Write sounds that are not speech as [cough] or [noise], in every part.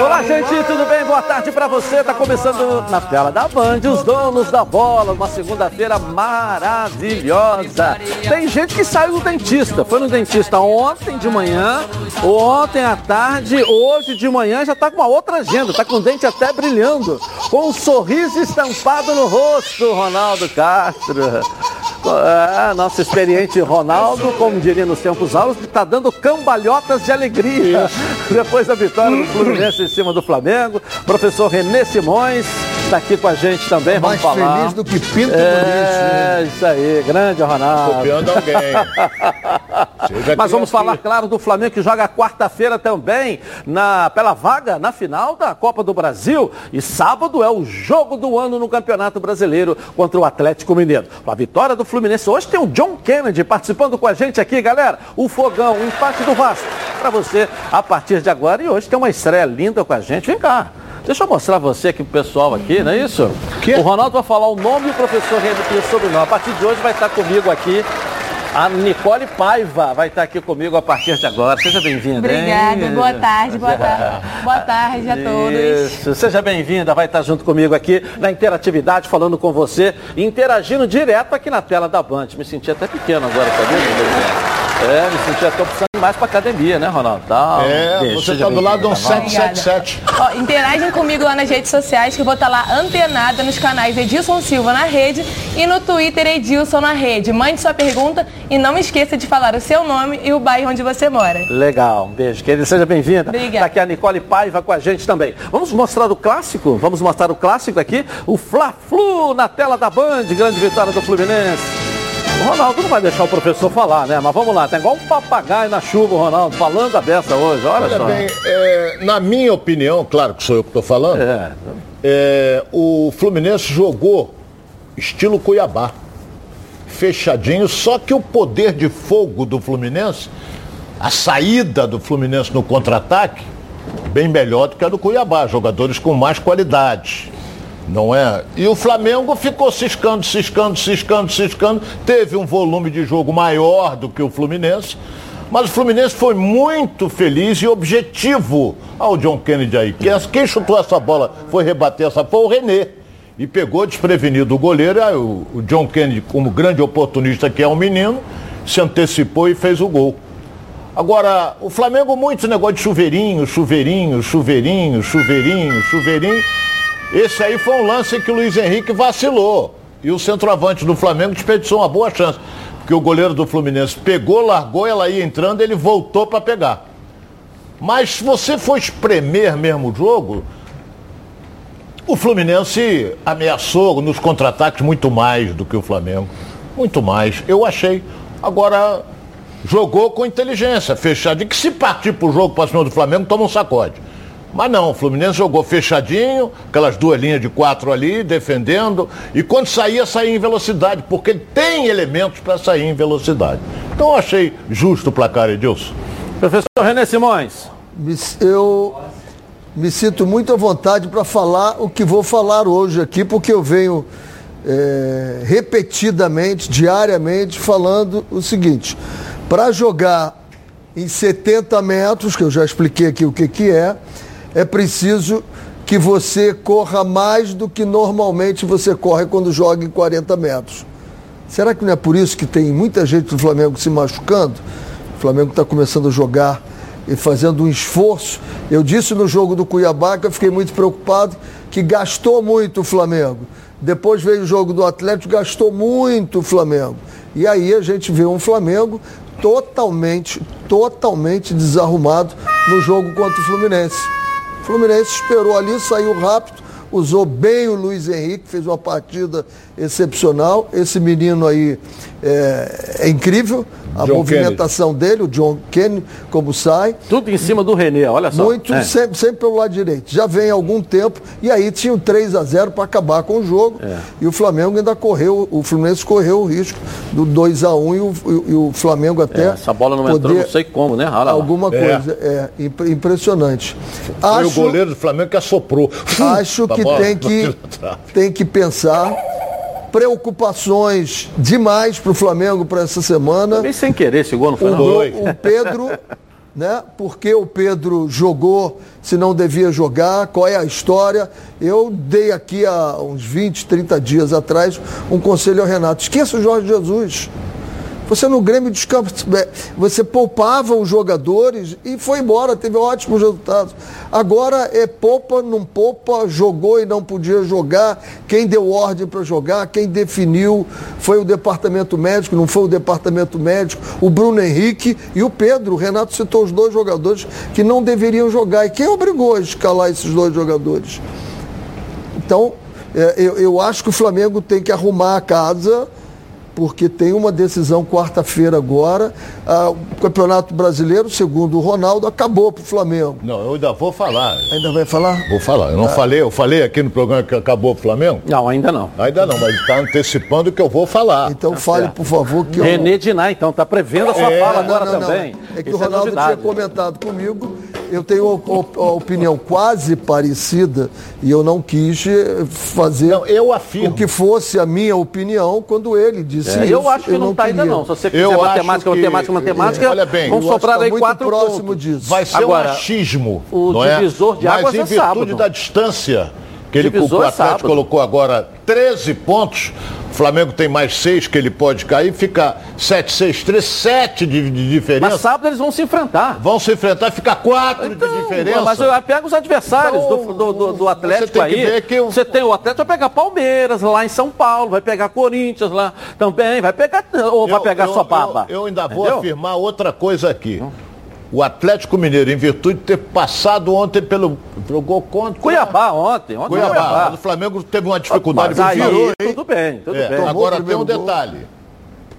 Olá, gente, tudo bem? Boa tarde para você. Tá começando na tela da Band, os donos da bola, uma segunda-feira maravilhosa. Tem gente que saiu do dentista. Foi no dentista ontem de manhã, ontem à tarde, hoje de manhã já tá com uma outra agenda, tá com o dente até brilhando, com um sorriso estampado no rosto, Ronaldo Castro. É, nosso experiente Ronaldo, como diria nos tempos áureos, está dando cambalhotas de alegria. Depois da vitória do [laughs] Fluminense em cima do Flamengo. Professor Renê Simões está aqui com a gente também. Mais Vamos falar. feliz do que Pinto É, isso aí, grande Ronaldo. Copiando alguém. [laughs] Mas vamos falar, claro, do Flamengo que joga quarta-feira também na, pela vaga na final da Copa do Brasil. E sábado é o jogo do ano no Campeonato Brasileiro contra o Atlético Mineiro. A vitória do Fluminense. Hoje tem o John Kennedy participando com a gente aqui, galera. O fogão, o empate do Vasco. Para você a partir de agora. E hoje tem uma estreia linda com a gente. Vem cá. Deixa eu mostrar você aqui pro pessoal aqui, não é isso? Que? O Ronaldo vai falar o nome e o professor René o sobrenome. A partir de hoje vai estar comigo aqui a Nicole Paiva vai estar aqui comigo a partir de agora. Seja bem-vinda. hein? Obrigada, boa tarde, boa tarde. Boa tarde a todos. Isso, seja bem-vinda, vai estar junto comigo aqui na interatividade, falando com você, interagindo direto aqui na tela da Band. Me senti até pequeno agora, sabia? É, me senti até precisando ir mais pra academia, né, Ronaldo? Tá, É, você tá do lado de um bem-vinda, tá bom? 777. Ó, interagem comigo lá nas redes sociais que eu vou estar lá antenada nos canais Edilson Silva na rede e no Twitter Edilson na rede. Mande sua pergunta e não esqueça de falar o seu nome e o bairro onde você mora. Legal, um beijo, querida. Seja bem-vinda. Obrigada. Tá aqui a Nicole Paiva com a gente também. Vamos mostrar o clássico? Vamos mostrar o clássico aqui, o Fla-Flu na tela da Band, grande vitória do Fluminense. O Ronaldo não vai deixar o professor falar, né? Mas vamos lá, tá igual um papagaio na chuva, o Ronaldo, falando a beça hoje, olha, Olha só. bem, é, na minha opinião, claro que sou eu que estou falando, É, é, o Fluminense jogou estilo Cuiabá. Fechadinho, só que o poder de fogo do Fluminense, a saída do Fluminense no contra-ataque, bem melhor do que a do Cuiabá. Jogadores com mais qualidade. Não é? E o Flamengo ficou ciscando, ciscando, ciscando, ciscando. Teve um volume de jogo maior do que o Fluminense. Mas o Fluminense foi muito feliz e objetivo ao John Kennedy aí. Quem, chutou essa bola foi rebater essa foi o René. E pegou desprevenido o goleiro. Aí o, o John Kennedy, como grande oportunista que é um menino, se antecipou e fez o gol. Agora, o Flamengo, muito negócio de chuveirinho, chuveirinho, chuveirinho, chuveirinho, chuveirinho. Esse aí foi um lance em que o Luiz Henrique vacilou. E o centroavante do Flamengo desperdiçou uma boa chance. Porque o goleiro do Fluminense pegou, largou, ela ia entrando, ele voltou para pegar. Mas se você for espremer mesmo o jogo, o Fluminense ameaçou nos contra-ataques muito mais do que o Flamengo. Muito mais. Eu achei. Agora, jogou com inteligência, fechado. E que se partir pro jogo para cima do Flamengo, toma um sacode. Mas não, o Fluminense jogou fechadinho, aquelas duas linhas de quatro ali, defendendo. E quando saía, saía em velocidade, porque ele tem elementos para sair em velocidade. Então eu achei justo o placar, Edilson. Professor René Simões. Eu me sinto muito à vontade para falar o que vou falar hoje aqui, porque eu venho é, repetidamente, diariamente, falando o seguinte: para jogar em 70 metros, que eu já expliquei aqui o que, que é, é preciso que você corra mais do que normalmente você corre quando joga em 40 metros. Será que não é por isso que tem muita gente do Flamengo se machucando? O Flamengo está começando a jogar e fazendo um esforço. Eu disse no jogo do Cuiabá que eu fiquei muito preocupado que gastou muito o Flamengo. Depois veio o jogo do Atlético, gastou muito o Flamengo. E aí a gente vê um Flamengo totalmente, totalmente desarrumado no jogo contra o Fluminense. Fluminense esperou ali, saiu rápido, usou bem o Luiz Henrique, fez uma partida excepcional. Esse menino aí é, é incrível, a John movimentação dele, o John Kennedy, como sai. Tudo em cima do Renê, olha só. Muito, É. sempre, sempre pelo lado direito. Já vem há algum tempo, e aí tinha um 3 a 0 para acabar com o jogo. É. E o Flamengo ainda correu, o Fluminense correu o risco do 2 a 1 e o, e o Flamengo até. É, essa bola não entrou, poder não sei como, né? Olha. Alguma É. coisa. É, imp- impressionante. Foi o Acho- goleiro do Flamengo que assoprou. Acho A [laughs] que tem que, [laughs] trave. tem que pensar. Preocupações demais para o Flamengo para essa semana. Bem sem querer esse gol, não foi O, não? O Pedro, [laughs] né? Porque o Pedro jogou, se não devia jogar, qual é a história. Eu dei aqui há uns 20, 30 dias atrás um conselho ao Renato. Esqueça o Jorge Jesus. Você no Grêmio dos Campos, é, você poupava os jogadores e foi embora, teve ótimos resultados. Agora é poupa, não poupa, jogou e não podia jogar. Quem deu ordem para jogar, quem definiu foi o departamento médico, não foi o departamento médico, o Bruno Henrique e o Pedro. O Renato citou os dois jogadores que não deveriam jogar. E quem obrigou a escalar esses dois jogadores? Então, é, eu, eu acho que o Flamengo tem que arrumar a casa porque tem uma decisão quarta-feira agora. Ah, o Campeonato Brasileiro, segundo o Ronaldo, acabou para o Flamengo. Não, eu ainda vou falar. Ainda vai falar? Vou falar. Eu não ah. falei, eu falei aqui no programa que acabou para o Flamengo? Não, ainda não. Ainda não, mas está antecipando que eu vou falar. Então tá fale, certo. por favor, que René eu... Diná, então, está prevendo a sua é, fala agora não, não, também. Não. É que Isso o é Ronaldo é tinha comentado comigo eu tenho a opinião quase parecida e eu não quis eh, fazer não, eu afirmo. o que fosse a minha opinião quando ele disse é, isso. Eu acho que eu não está ainda não. Se você quiser eu matemática, que, matemática, matemática, é, olha bem, vamos sobrar aí quatro próximo pontos. disso. Vai ser Agora, um achismo, o não é? divisor é? de águas Mas em é virtude sábado. da distância que ele, o é Atlético colocou agora 13 pontos. O Flamengo tem mais 6 que ele pode cair, fica 7, 6, 3, 7 de, de diferença. Mas sábado eles vão se enfrentar. Vão se enfrentar, fica 4 então, de diferença. Mas eu pego os adversários então, do, do, do, do, Atlético você aí. Que Você tem o Atlético, vai pegar Palmeiras lá em São Paulo, vai pegar Corinthians lá também, vai pegar. Ou eu, vai pegar eu, só baba. Eu, eu ainda vou Entendeu? afirmar outra coisa aqui. Hum o Atlético Mineiro, em virtude de ter passado ontem pelo. Jogou contra. Cuiabá ontem. ontem Cuiabá. Cuiabá. O Flamengo teve uma dificuldade. Mas aí, virou, tudo bem, tudo é, bem. Agora tem um detalhe.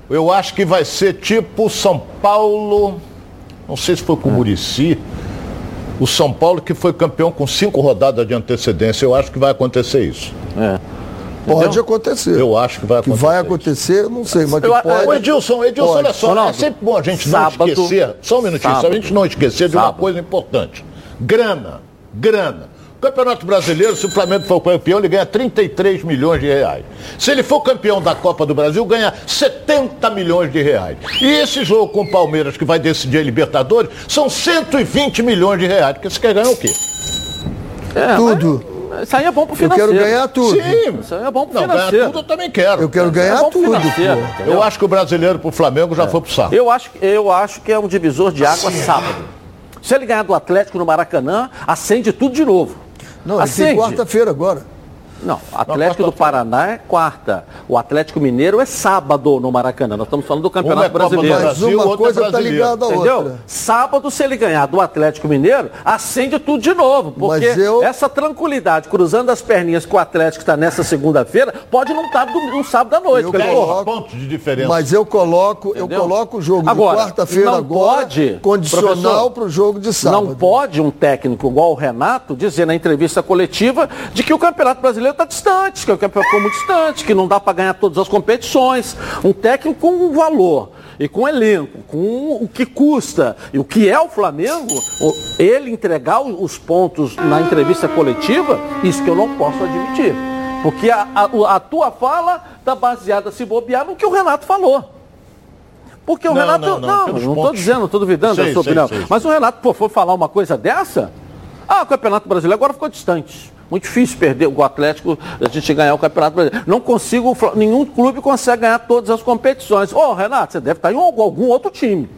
Eu acho que vai ser tipo São Paulo. Não sei se foi com o Murici. O São Paulo que foi campeão com cinco rodadas de antecedência. Eu acho que vai acontecer isso. É. Pode acontecer. Eu acho que vai acontecer. Que vai acontecer, não sei, mas que eu, pode. O Edilson, Edilson, pode. olha só, Ronaldo, é sempre bom a gente sábado, não esquecer, só um minutinho, sábado, só a gente não esquecer de sábado. uma coisa importante. Grana, grana. Campeonato Brasileiro, se o Flamengo for campeão, ele ganha 33 milhões de reais. Se ele for campeão da Copa do Brasil, ganha 70 milhões de reais. E esse jogo com o Palmeiras, que vai decidir a Libertadores, são 120 milhões de reais. Porque você quer ganhar o quê? É, Tudo. Mas... Isso aí é bom pro financeiro. Eu quero ganhar tudo. Sim. Isso aí é bom pro não, financeiro. Ganhar tudo eu também quero. Eu quero é ganhar é tudo. Eu acho que o brasileiro pro Flamengo já é. foi pro saco. Eu acho, eu acho que é um divisor de água sábado. Se ele ganhar do Atlético no Maracanã, acende tudo de novo. Não, acende. quarta-feira agora. Não, Atlético do Paraná é quarta. O Atlético Mineiro é sábado no Maracanã. Nós estamos falando do Campeonato é Brasileiro. Mas uma coisa está ligada à Entendeu? outra. Sábado, se ele ganhar do Atlético Mineiro, acende tudo de novo. Porque eu... essa tranquilidade, cruzando as perninhas que o Atlético está nessa segunda-feira, pode não estar no, no sábado à noite. Eu coloco, pontos de diferença. Mas eu coloco, eu coloco o jogo agora, de quarta-feira agora pode, condicional para o jogo de sábado. Não pode um técnico igual o Renato dizer na entrevista coletiva de que o Campeonato Brasileiro brasileiro está distante, que é o campeão ficou muito distante, que não dá para ganhar todas as competições. Um técnico com um valor e com elenco, com o que custa e o que é o Flamengo, ele entregar os pontos na entrevista coletiva, isso que eu não posso admitir. Porque a, a, a tua fala está baseada, se bobear, no que o Renato falou. Porque o não, Renato. Não, não, não estou dizendo, estou duvidando sei, da sua sei, opinião. Sei, mas o Renato, pô, for falar uma coisa dessa, ah, o Campeonato Brasileiro agora ficou distante. Muito difícil perder o Atlético, a gente ganhar o Campeonato Brasileiro. Não consigo, nenhum clube consegue ganhar todas as competições. Ô, oh, Renato, você deve estar em algum outro time.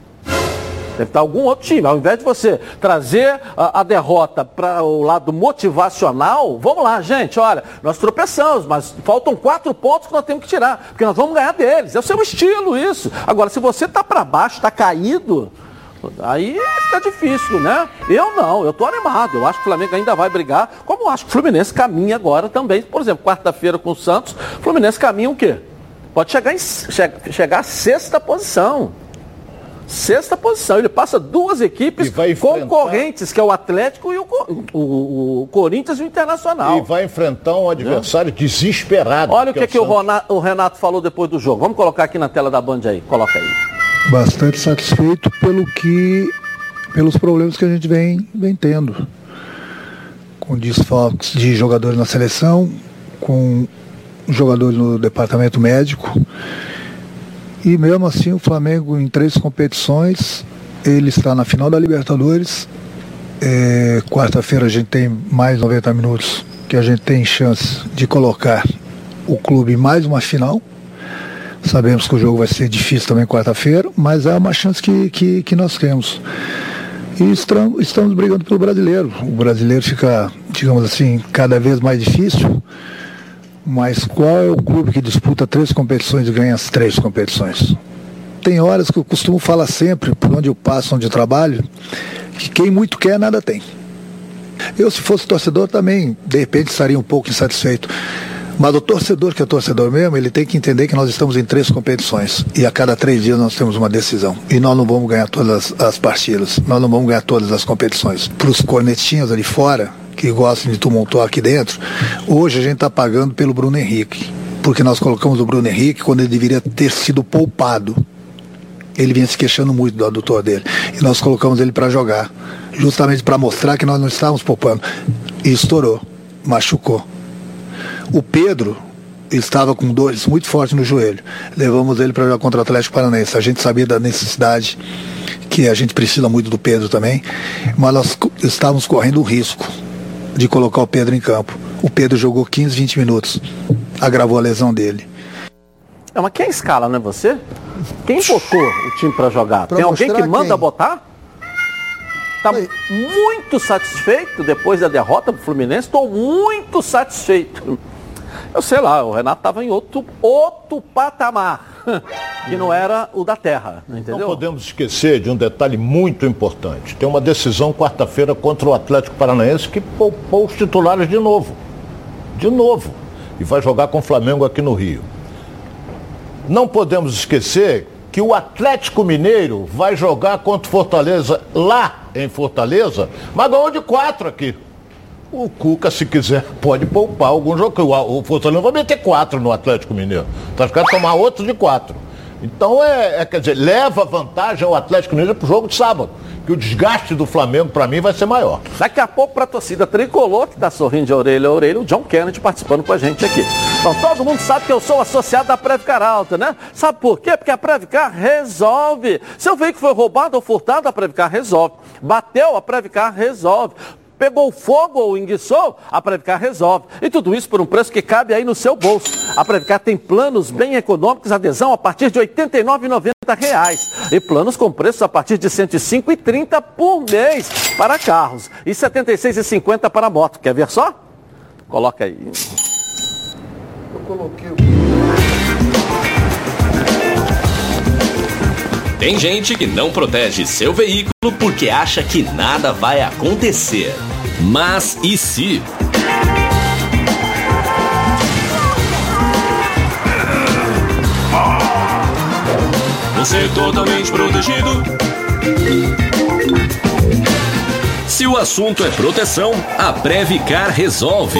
Deve estar algum outro time. Ao invés de você trazer a, a derrota para o lado motivacional, vamos lá, gente, olha, nós tropeçamos, mas faltam quatro pontos que nós temos que tirar, porque nós vamos ganhar deles. É o seu estilo isso. Agora, se você está para baixo, está caído, Aí fica difícil, né? Eu não, eu tô animado. Eu acho que o Flamengo ainda vai brigar, como eu acho que o Fluminense caminha agora também. Por exemplo, quarta-feira com o Santos, o Fluminense caminha o quê? Pode chegar, em, che, chegar à sexta posição. Sexta posição. Ele passa duas equipes concorrentes, que é o Atlético e o, o, o, Corinthians e o Internacional. E vai enfrentar um adversário né? desesperado. Olha o que, que, é que o, Renato falou depois do jogo. Vamos colocar aqui na tela da Band aí. Coloca aí bastante satisfeito pelo que pelos problemas que a gente vem, vem tendo com desfalques de jogadores na seleção, com jogadores no departamento médico. E mesmo assim o Flamengo em três competições ele está na final da Libertadores. É, Quarta-feira a gente tem mais 90 minutos que a gente tem chance de colocar o clube em mais uma final. Sabemos que o jogo vai ser difícil também quarta-feira, mas é uma chance que, que, que nós temos. E estamos, brigando pelo brasileiro. O brasileiro fica, digamos assim, cada vez mais difícil. Mas qual é o clube que disputa três competições e ganha as três competições? Tem horas que eu costumo falar sempre, por onde eu passo, onde eu trabalho, que quem muito quer, nada tem. Eu, se fosse torcedor, também, de repente, estaria um pouco insatisfeito. Mas o torcedor que é torcedor mesmo, ele tem que entender que nós estamos em três competições e a cada três dias nós temos uma decisão. E nós não vamos ganhar todas as, as partidas, nós não vamos ganhar todas as competições. Para os cornetinhos ali fora, que gostam de tumultuar aqui dentro, hoje a gente está pagando pelo Bruno Henrique. Porque nós colocamos o Bruno Henrique quando ele deveria ter sido poupado. Ele vinha se queixando muito do adutor dele. E nós colocamos ele para jogar. Justamente para mostrar que nós não estávamos poupando. E estourou. Machucou. O Pedro estava com dores muito fortes no joelho. Levamos ele para jogar contra o Atlético Paranaense. A gente sabia da necessidade que a gente precisa muito do Pedro também, mas nós estávamos correndo o risco de colocar o Pedro em campo. O Pedro jogou 15, 20 minutos, agravou a lesão dele. É, mas quem escala, não é você? Quem botou o time para jogar? Pra Tem alguém que manda quem? botar? Tá muito satisfeito depois da derrota pro Fluminense? Estou muito satisfeito. Eu sei lá, o Renato estava em outro, outro patamar, [laughs] que não era o da terra, entendeu? Não podemos esquecer de um detalhe muito importante. Tem uma decisão quarta-feira contra o Atlético Paranaense que poupou os titulares de novo. De novo. E vai jogar com o Flamengo aqui no Rio. Não podemos esquecer que o Atlético Mineiro vai jogar contra o Fortaleza lá em Fortaleza, mas ganhou de quatro aqui. O Cuca, se quiser, pode poupar algum jogo. O Fortaleza vai meter quatro no Atlético Mineiro. Tá ficando tomar outro de quatro. Então é, é, quer dizer, leva vantagem ao Atlético Mineiro pro jogo de sábado. Que o desgaste do Flamengo, para mim, vai ser maior. Daqui a pouco, para a torcida tricolor, que está sorrindo de orelha a orelha, o John Kennedy participando com a gente aqui. Então, todo mundo sabe que eu sou associado da Previcar Alta, né? Sabe por quê? Porque a Previcar resolve. Seu veículo foi roubado ou furtado, a Previcar resolve. Bateu, a Previcar resolve pegou fogo ou enguiçou, a Previcar resolve. E tudo isso por um preço que cabe aí no seu bolso. A Previcar tem planos bem econômicos, adesão a partir de 89,90 reais. E planos com preços a partir de R$ 105,30 por mês para carros e R$ 76,50 para moto. Quer ver só? Coloca aí. Eu coloquei Tem gente que não protege seu veículo porque acha que nada vai acontecer. Mas e se? Você é totalmente protegido. Se o assunto é proteção, a Previcar resolve.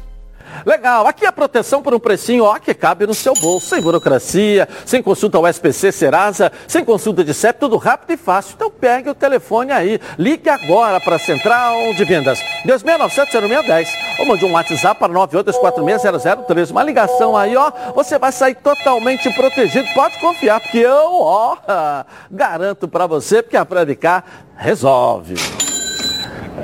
Legal, aqui a proteção por um precinho ó, que cabe no seu bolso, sem burocracia, sem consulta ao SPC Serasa, sem consulta de CEP, tudo rápido e fácil. Então pegue o telefone aí, ligue agora para a Central de Vendas, 2697-0610, ou mande um WhatsApp para 98460013. Uma ligação aí, ó, você vai sair totalmente protegido, pode confiar, porque eu, ó, [laughs] garanto para você, porque a Previcar resolve.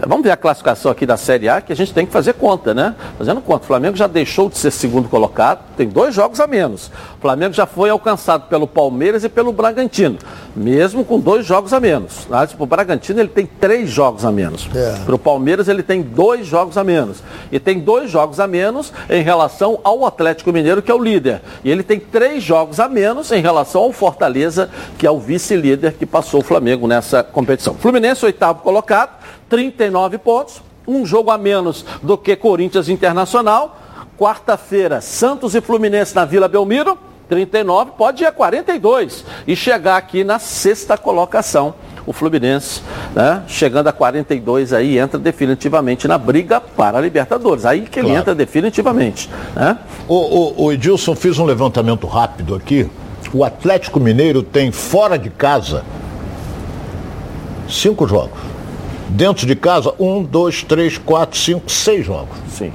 Vamos ver a classificação aqui da Série A, que a gente tem que fazer conta, né? Fazendo conta. O Flamengo já deixou de ser segundo colocado, tem dois jogos a menos. O Flamengo já foi alcançado pelo Palmeiras e pelo Bragantino, mesmo com dois jogos a menos. Tá? Tipo, o Bragantino ele tem três jogos a menos. É. Para o Palmeiras ele tem dois jogos a menos. E tem dois jogos a menos em relação ao Atlético Mineiro, que é o líder. E ele tem três jogos a menos em relação ao Fortaleza, que é o vice-líder que passou o Flamengo nessa competição. Fluminense, oitavo colocado 39 pontos, um jogo a menos do que Corinthians Internacional. Quarta-feira, Santos e Fluminense na Vila Belmiro, 39, pode ir a 42 e chegar aqui na sexta colocação. o Fluminense, né, chegando a 42 aí, entra definitivamente na briga para a Libertadores. Aí que ele Claro. entra definitivamente. Né? O, o, o Edilson fez um levantamento rápido aqui. O Atlético Mineiro tem fora de casa cinco jogos. Dentro de casa, um, dois, três, quatro, cinco, seis jogos. Sim.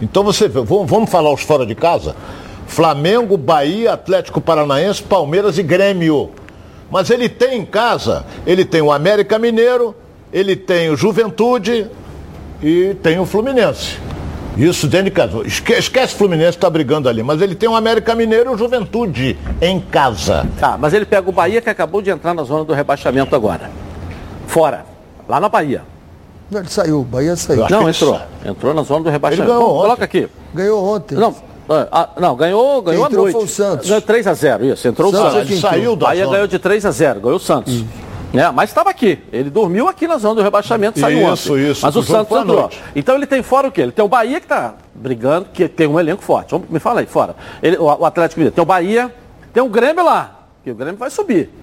Então você vê, vamos, falar os fora de casa? Flamengo, Bahia, Atlético Paranaense, Palmeiras e Grêmio. Mas ele tem em casa, ele tem o América Mineiro, ele tem o Juventude e tem o Fluminense. Isso dentro de casa. Esque- Esquece o Fluminense, está brigando ali. Mas ele tem o América Mineiro e o Juventude em casa. Tá, mas ele pega o Bahia que acabou de entrar na zona do rebaixamento agora. Fora. Lá na Bahia. Não, ele saiu, o Bahia saiu. Não, entrou. Entrou na zona do rebaixamento. Ele ganhou Bom. Coloca aqui. Ganhou ontem. Não, ah, não ganhou, ganhou entrou à noite. foi o Santos. Ganhou 3 a 0 isso. Entrou Santos o é Santos. Ele saiu da Bahia zona. ganhou de 3 a 0 ganhou o Santos. Né? Mas estava aqui. Ele dormiu aqui na zona do rebaixamento, saiu Isso, ontem. isso. Mas O Santos entrou. noite. Então ele tem fora o quê? Ele tem o Bahia que está brigando, que tem um elenco forte. Vamos, me fala aí, fora. Ele, o, o Atlético Mineiro. Tem o Bahia, tem o Grêmio lá. Que o Grêmio vai subir.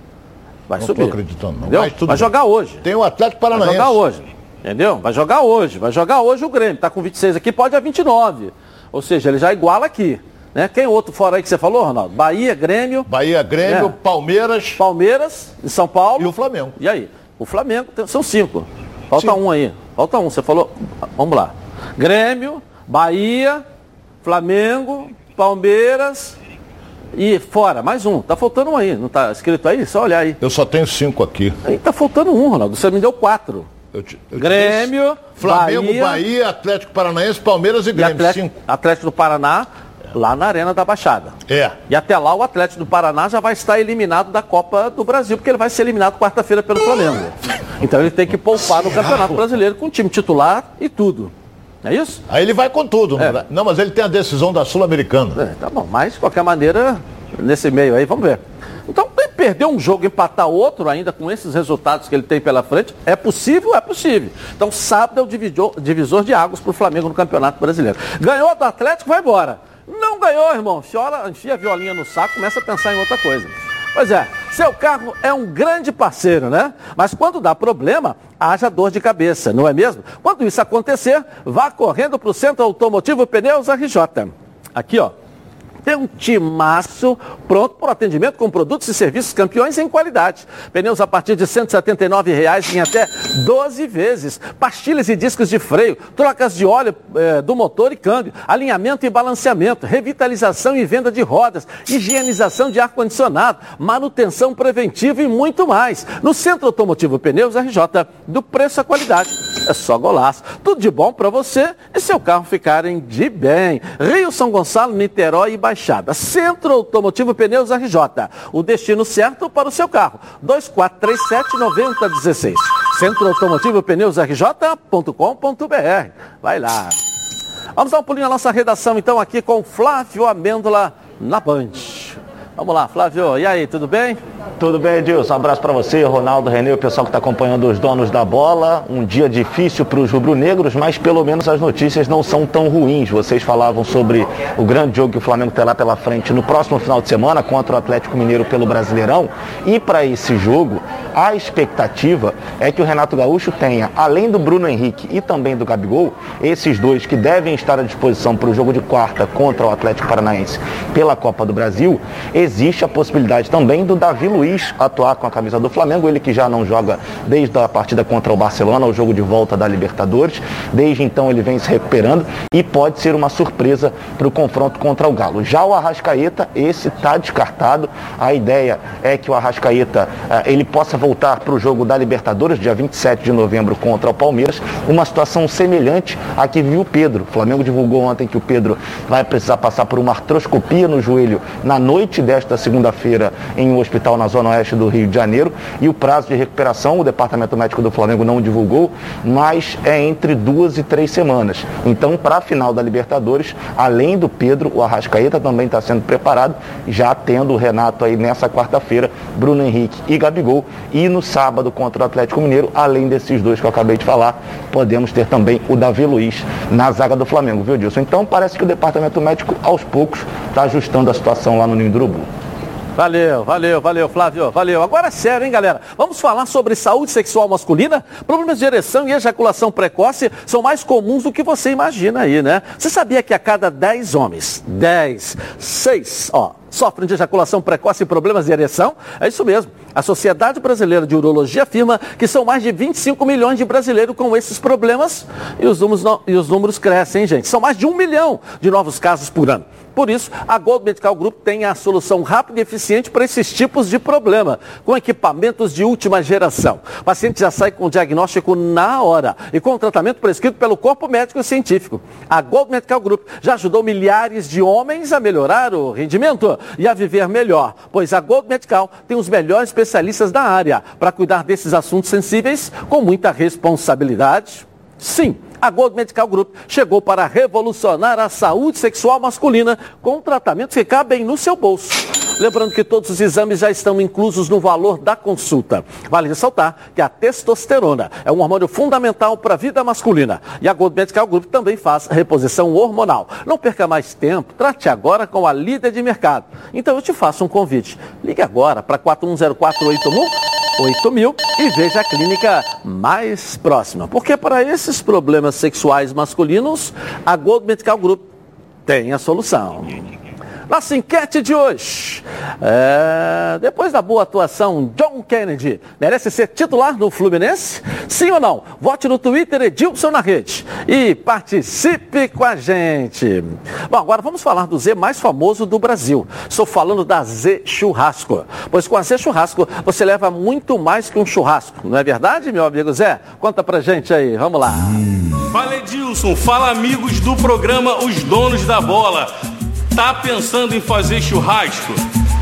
Vai Não subir. tô acreditando, não. Entendeu? Mas vai bem. jogar hoje. Tem o Atlético Vai Paranaense. jogar hoje. Entendeu? Vai jogar hoje. Vai jogar hoje o Grêmio. Está com 26 aqui, pode a 29. Ou seja, ele já iguala aqui. Né? Quem outro fora aí que você falou, Ronaldo? Bahia, Grêmio, Bahia, Grêmio, É. Palmeiras Palmeiras e São Paulo. e o Flamengo. E aí? O Flamengo são cinco. Falta um aí. Falta um. Você falou. Vamos lá. Grêmio, Bahia, Flamengo, Palmeiras e fora. Mais um. Tá faltando um aí. Não tá escrito aí? Só olhar aí. Eu só tenho cinco aqui. Aí tá faltando um, Ronaldo. Você me deu quatro. Eu te- eu Grêmio, Flamengo, Bahia, Bahia, Atlético Paranaense, Palmeiras e e Grêmio. Atlético, Cinco. Atlético do Paraná, lá na Arena da Baixada. É. E até lá o Atlético do Paraná já vai estar eliminado da Copa do Brasil, porque ele vai ser eliminado quarta-feira pelo Flamengo. Então ele tem que poupar no Campeonato Brasileiro com o time titular e tudo. É isso? Aí ele vai com tudo. não É. Não, mas ele tem a decisão da Sul-Americana. É, tá bom, mas de qualquer maneira, nesse meio aí, vamos ver. Então, perder um jogo, empatar outro ainda com esses resultados que ele tem pela frente, é possível? É possível. Então, sábado é o divisor, divisor de águas para o Flamengo no Campeonato Brasileiro. Ganhou do Atlético, vai embora. Não ganhou, irmão. Chora, enfia a violinha no saco, começa a pensar em outra coisa. Pois é, seu carro é um grande parceiro, né? Mas quando dá problema, haja dor de cabeça, não é mesmo? Quando isso acontecer, vá correndo para o Centro Automotivo Pneus RJ. Aqui, ó. Tem um timaço pronto para atendimento com produtos e serviços campeões em qualidade. Pneus a partir de 179 reais em até 12 vezes. Pastilhas e discos de freio, trocas de óleo eh, do motor e câmbio, alinhamento e balanceamento, revitalização e venda de rodas, higienização de ar-condicionado, manutenção preventiva e muito mais. No Centro Automotivo Pneus RJ, do preço à qualidade. É só golaço. Tudo de bom para você e seu carro ficarem de bem. Rio São Gonçalo, Niterói e Baixada. Centro Automotivo Pneus RJ. O destino certo para o seu carro. 2437-9016. Centro Automotivo Pneus RJ.com.br. Vai lá. Vamos dar um pulinho na nossa redação então aqui com Flávio Amêndola na Band. Vamos lá, Flávio. E aí, tudo bem? Tudo bem, Edilson? Um abraço para você, Ronaldo, Renê, o pessoal que está acompanhando os donos da bola. Um dia difícil para os rubro-negros, mas pelo menos as notícias não são tão ruins. Vocês falavam sobre o grande jogo que o Flamengo tem lá pela frente no próximo final de semana contra o Atlético Mineiro pelo Brasileirão. E para esse jogo, a expectativa é que o Renato Gaúcho tenha, além do Bruno Henrique e também do Gabigol, esses dois que devem estar à disposição para o jogo de quarta contra o Atlético Paranaense pela Copa do Brasil, existe a possibilidade também do Davi Luiz atuar com a camisa do Flamengo, ele que já não joga desde a partida contra o Barcelona, o jogo de volta da Libertadores. Desde então ele vem se recuperando e pode ser uma surpresa para o confronto contra o Galo. Já o Arrascaeta, esse está descartado. A ideia é que o Arrascaeta eh, ele possa voltar para o jogo da Libertadores, dia 27 de novembro, contra o Palmeiras. Uma situação semelhante à que viu o Pedro. O Flamengo divulgou ontem que o Pedro vai precisar passar por uma artroscopia no joelho na noite desta segunda-feira em um hospital na zona oeste do Rio de Janeiro. E o prazo de recuperação, o departamento médico do Flamengo não divulgou, mas é entre duas e três semanas. Então, para a final da Libertadores, além do Pedro, o Arrascaeta também está sendo preparado, já tendo o Renato aí nessa quarta-feira, Bruno Henrique e Gabigol. E no sábado contra o Atlético Mineiro, além desses dois que eu acabei de falar, podemos ter também o Davi Luiz na zaga do Flamengo, viu, Dilson? Então parece que o departamento médico, aos poucos, está ajustando a situação lá no Ninho do Urubu. Valeu, valeu, valeu, Flávio, valeu. Agora é sério, hein, galera? Vamos falar sobre saúde sexual masculina? Problemas de ereção e ejaculação precoce são mais comuns do que você imagina aí, né? Você sabia que a cada 10 homens, 10, 6, ó, sofrem de ejaculação precoce e problemas de ereção? É isso mesmo. A Sociedade Brasileira de Urologia afirma que são mais de 25 milhões de brasileiros com esses problemas e os números, e os números crescem, hein, gente? São mais de um milhão de novos casos por ano. Por isso, a Gold Medical Group tem a solução rápida e eficiente para esses tipos de problema, com equipamentos de última geração. O paciente já sai com o diagnóstico na hora e com o tratamento prescrito pelo corpo médico e científico. A Gold Medical Group já ajudou milhares de homens a melhorar o rendimento e a viver melhor, pois a Gold Medical tem os melhores especialistas da área para cuidar desses assuntos sensíveis com muita responsabilidade. Sim, a Gold Medical Group chegou para revolucionar a saúde sexual masculina com tratamentos que cabem no seu bolso. Lembrando que todos os exames já estão inclusos no valor da consulta. Vale ressaltar que a testosterona é um hormônio fundamental para a vida masculina. E a Gold Medical Group também faz reposição hormonal. Não perca mais tempo, trate agora com a líder de mercado. Então eu te faço um convite. Ligue agora para 410481 mil e veja a clínica mais próxima. Porque para esses problemas sexuais masculinos, a Gold Medical Group tem a solução. Nossa enquete de hoje. É, depois da boa atuação, John Kennedy merece ser titular no Fluminense? Sim ou não? Vote no Twitter Edilson na rede e participe com a gente. Bom, agora vamos falar do Z mais famoso do Brasil. Estou falando da Z Churrasco. Pois com a Z Churrasco você leva muito mais que um churrasco. Não é verdade, meu amigo Zé? Conta pra gente aí. Vamos lá. Fala Edilson, fala amigos do programa Os Donos da Bola. Tá pensando em fazer churrasco?